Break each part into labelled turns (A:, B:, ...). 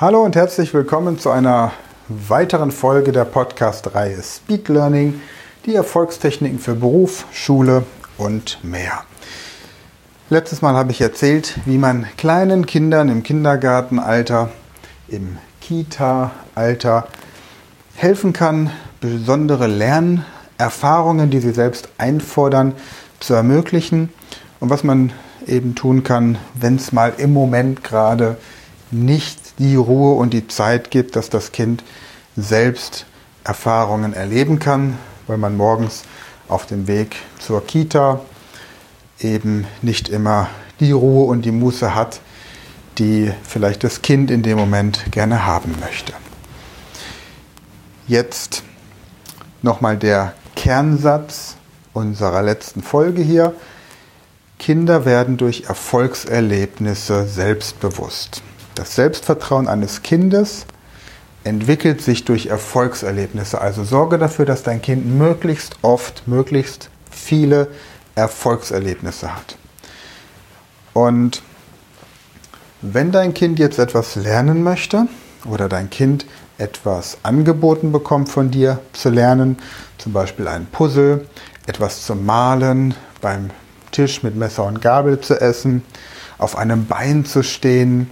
A: Hallo und herzlich willkommen zu einer weiteren Folge der Podcast-Reihe Speed Learning, die Erfolgstechniken für Beruf, Schule und mehr. Letztes Mal habe ich erzählt, wie man kleinen Kindern im Kindergartenalter, im Kita-Alter helfen kann, besondere Lernerfahrungen, die sie selbst einfordern, zu ermöglichen und was man eben tun kann, wenn es mal im Moment gerade nicht die Ruhe und die Zeit gibt, dass das Kind selbst Erfahrungen erleben kann, weil man morgens auf dem Weg zur Kita eben nicht immer die Ruhe und die Muße hat, die vielleicht das Kind in dem Moment gerne haben möchte. Jetzt nochmal der Kernsatz unserer letzten Folge hier. Kinder werden durch Erfolgserlebnisse selbstbewusst. Das Selbstvertrauen eines Kindes entwickelt sich durch Erfolgserlebnisse. Also sorge dafür, dass dein Kind möglichst oft, möglichst viele Erfolgserlebnisse hat. Und wenn dein Kind jetzt etwas lernen möchte oder dein Kind etwas angeboten bekommt von dir zu lernen, zum Beispiel ein Puzzle, etwas zu malen, beim Tisch mit Messer und Gabel zu essen, auf einem Bein zu stehen,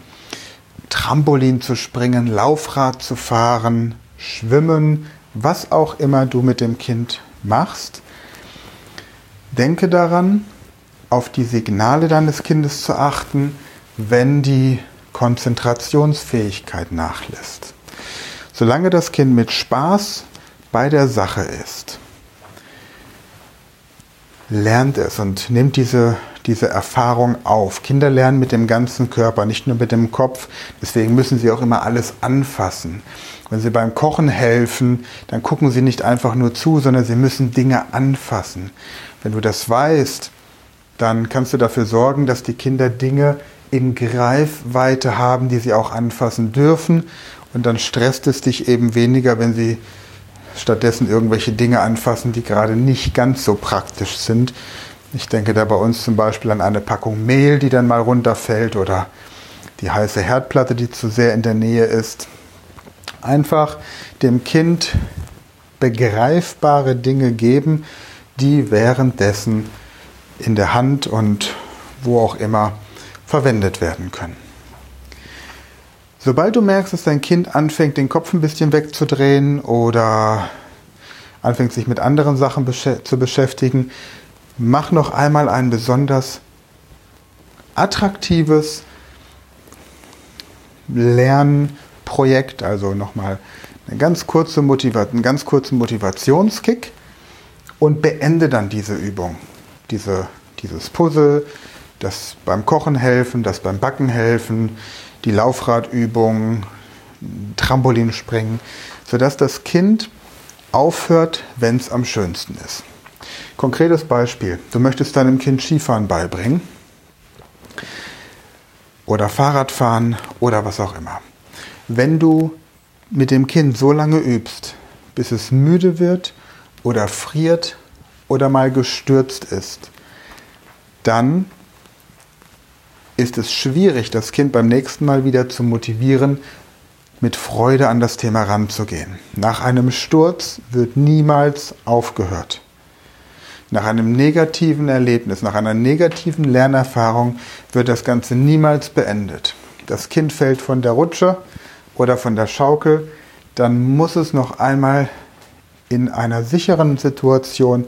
A: Trampolin zu springen, Laufrad zu fahren, schwimmen, was auch immer du mit dem Kind machst. Denke daran, auf die Signale deines Kindes zu achten, wenn die Konzentrationsfähigkeit nachlässt. Solange das Kind mit Spaß bei der Sache ist, lernt es und nimmt diese diese Erfahrung auf. Kinder lernen mit dem ganzen Körper, nicht nur mit dem Kopf. Deswegen müssen sie auch immer alles anfassen. Wenn sie beim Kochen helfen, dann gucken sie nicht einfach nur zu, sondern sie müssen Dinge anfassen. Wenn du das weißt, dann kannst du dafür sorgen, dass die Kinder Dinge in Greifweite haben, die sie auch anfassen dürfen. Und dann stresst es dich eben weniger, wenn sie stattdessen irgendwelche Dinge anfassen, die gerade nicht ganz so praktisch sind, ich denke da bei uns zum Beispiel an eine Packung Mehl, die dann mal runterfällt oder die heiße Herdplatte, die zu sehr in der Nähe ist. Einfach dem Kind begreifbare Dinge geben, die währenddessen in der Hand und wo auch immer verwendet werden können. Sobald du merkst, dass dein Kind anfängt, den Kopf ein bisschen wegzudrehen oder anfängt, sich mit anderen Sachen zu beschäftigen, mach noch einmal ein besonders attraktives Lernprojekt, also nochmal eine ganz kurze einen ganz kurzen Motivationskick und beende dann diese Übung, diese, dieses Puzzle, das beim Kochen helfen, das beim Backen helfen, die Laufradübung, Trampolinspringen, sodass das Kind aufhört, wenn es am schönsten ist. Konkretes Beispiel. Du möchtest deinem Kind Skifahren beibringen oder Fahrradfahren oder was auch immer. Wenn du mit dem Kind so lange übst, bis es müde wird oder friert oder mal gestürzt ist, dann ist es schwierig, das Kind beim nächsten Mal wieder zu motivieren, mit Freude an das Thema ranzugehen. Nach einem Sturz wird niemals aufgehört. Nach einem negativen Erlebnis, nach einer negativen Lernerfahrung wird das Ganze niemals beendet. Das Kind fällt von der Rutsche oder von der Schaukel, dann muss es noch einmal in einer sicheren Situation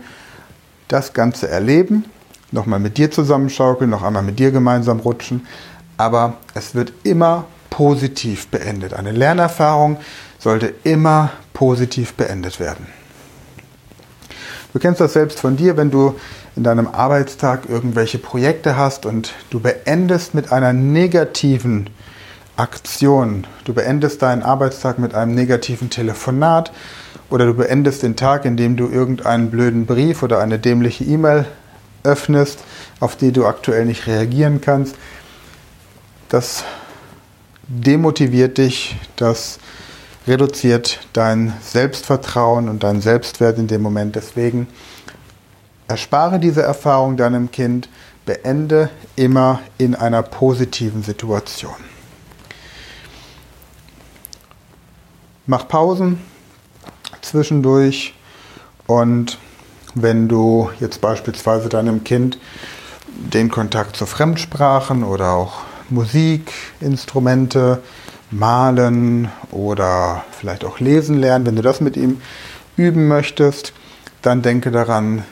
A: das Ganze erleben, nochmal mit dir zusammenschaukeln, noch einmal mit dir gemeinsam rutschen, aber es wird immer positiv beendet. Eine Lernerfahrung sollte immer positiv beendet werden. Du kennst das selbst von dir, wenn du in deinem Arbeitstag irgendwelche Projekte hast und du beendest mit einer negativen Aktion, du beendest deinen Arbeitstag mit einem negativen Telefonat oder du beendest den Tag, indem du irgendeinen blöden Brief oder eine dämliche E-Mail öffnest, auf die du aktuell nicht reagieren kannst. Das demotiviert dich, das reduziert dein Selbstvertrauen und dein Selbstwert in dem Moment. Deswegen erspare diese Erfahrung deinem Kind, beende immer in einer positiven Situation. Mach Pausen zwischendurch und wenn du jetzt beispielsweise deinem Kind den Kontakt zu Fremdsprachen oder auch Musikinstrumente, Malen oder vielleicht auch Lesen lernen, wenn du das mit ihm üben möchtest, dann denke daran,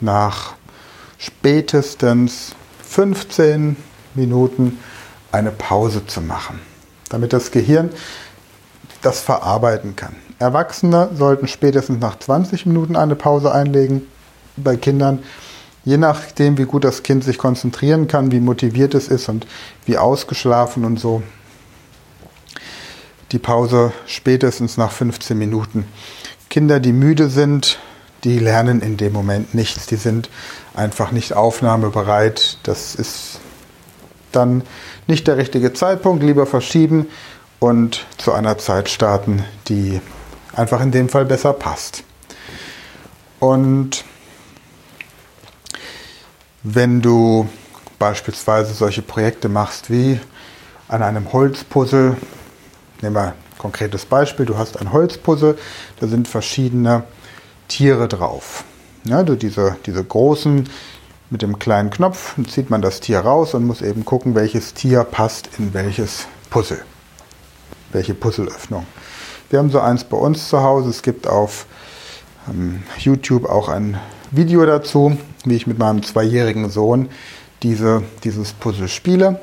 A: nach spätestens 15 Minuten eine Pause zu machen, damit das Gehirn das verarbeiten kann. Erwachsene sollten spätestens nach 20 Minuten eine Pause einlegen. Bei Kindern, je nachdem, wie gut das Kind sich konzentrieren kann, wie motiviert es ist und wie ausgeschlafen und so, die Pause spätestens nach 15 Minuten. Kinder, die müde sind, die lernen in dem Moment nichts. Die sind einfach nicht aufnahmebereit. Das ist dann nicht der richtige Zeitpunkt. Lieber verschieben und zu einer Zeit starten, die einfach in dem Fall besser passt. Und wenn du beispielsweise solche Projekte machst wie an einem Holzpuzzle, nehmen wir ein konkretes Beispiel, du hast ein Holzpuzzle, da sind verschiedene Tiere drauf. Ja, diese, diese großen mit dem kleinen Knopf zieht man das Tier raus und muss eben gucken, welches Tier passt in welches Puzzle. Welche Puzzleöffnung. Wir haben so eins bei uns zu Hause. Es gibt auf ähm, YouTube auch ein Video dazu, wie ich mit meinem zweijährigen Sohn diese, dieses Puzzle spiele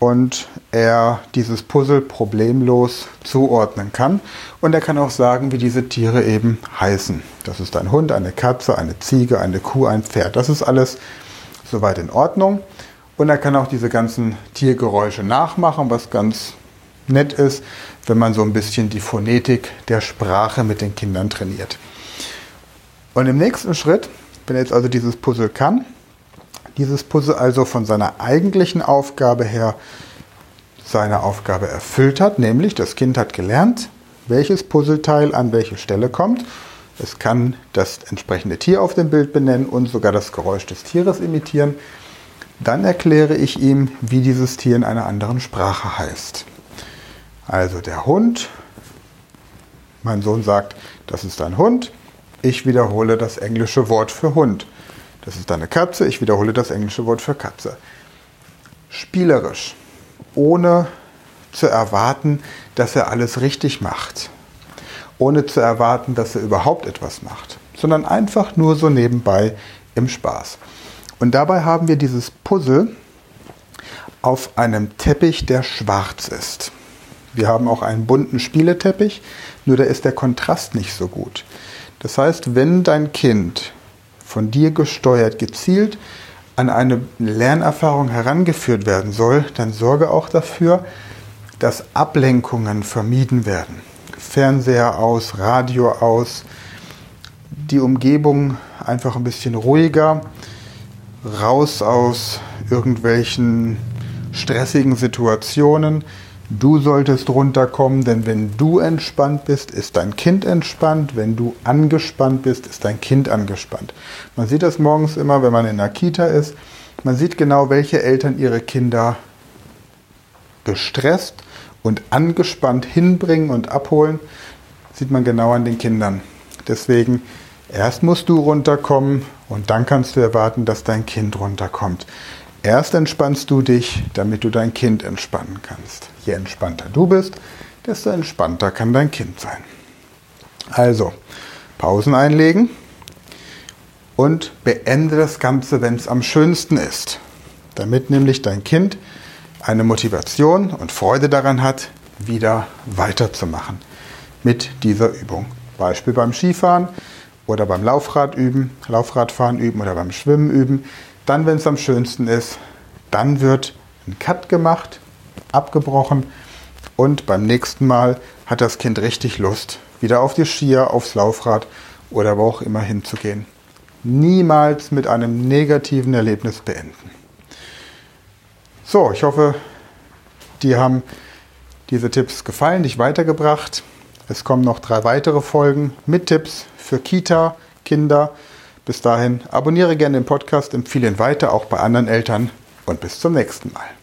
A: und er dieses Puzzle problemlos zuordnen kann. Und er kann auch sagen, wie diese Tiere eben heißen. Das ist ein Hund, eine Katze, eine Ziege, eine Kuh, ein Pferd. Das ist alles soweit in Ordnung. Und er kann auch diese ganzen Tiergeräusche nachmachen, was ganz nett ist, wenn man so ein bisschen die Phonetik der Sprache mit den Kindern trainiert. Und im nächsten Schritt, wenn er jetzt also dieses Puzzle kann, dieses Puzzle also von seiner eigentlichen Aufgabe her seine Aufgabe erfüllt hat, nämlich das Kind hat gelernt, welches Puzzleteil an welche Stelle kommt. Es kann das entsprechende Tier auf dem Bild benennen und sogar das Geräusch des Tieres imitieren. Dann erkläre ich ihm, wie dieses Tier in einer anderen Sprache heißt. Also der Hund. Mein Sohn sagt, das ist ein Hund. Ich wiederhole das englische Wort für Hund. Das ist eine Katze. Ich wiederhole das englische Wort für Katze. Spielerisch, ohne zu erwarten, dass er alles richtig macht. Ohne zu erwarten, dass er überhaupt etwas macht. Sondern einfach nur so nebenbei im Spaß. Und dabei haben wir dieses Puzzle auf einem Teppich, der schwarz ist. Wir haben auch einen bunten Spieleteppich, nur da ist der Kontrast nicht so gut. Das heißt, wenn dein Kind von dir gesteuert, gezielt an eine Lernerfahrung herangeführt werden soll, dann sorge auch dafür, dass Ablenkungen vermieden werden. Fernseher aus, Radio aus, die Umgebung einfach ein bisschen ruhiger, raus aus irgendwelchen stressigen Situationen, Du solltest runterkommen, denn wenn du entspannt bist, ist dein Kind entspannt. Wenn du angespannt bist, ist dein Kind angespannt. Man sieht das morgens immer, wenn man in der Kita ist. Man sieht genau, welche Eltern ihre Kinder gestresst und angespannt hinbringen und abholen. Sieht man genau an den Kindern. Deswegen, erst musst du runterkommen und dann kannst du erwarten, dass dein Kind runterkommt. Erst entspannst du dich, damit du dein Kind entspannen kannst. Je entspannter du bist, desto entspannter kann dein Kind sein. Also, Pausen einlegen und beende das Ganze, wenn es am schönsten ist. Damit nämlich dein Kind eine Motivation und Freude daran hat, wieder weiterzumachen mit dieser Übung. Beispiel beim Skifahren oder beim Laufrad üben, Laufradfahren üben oder beim Schwimmen üben. Dann, wenn es am schönsten ist, dann wird ein Cut gemacht, abgebrochen und beim nächsten Mal hat das Kind richtig Lust, wieder auf die Skier, aufs Laufrad oder wo auch immer hinzugehen. Niemals mit einem negativen Erlebnis beenden. So, ich hoffe, dir haben diese Tipps gefallen, dich weitergebracht. Es kommen noch drei weitere Folgen mit Tipps für Kita, Kinder, bis dahin abonniere gerne den Podcast, empfehle ihn weiter, auch bei anderen Eltern und bis zum nächsten Mal.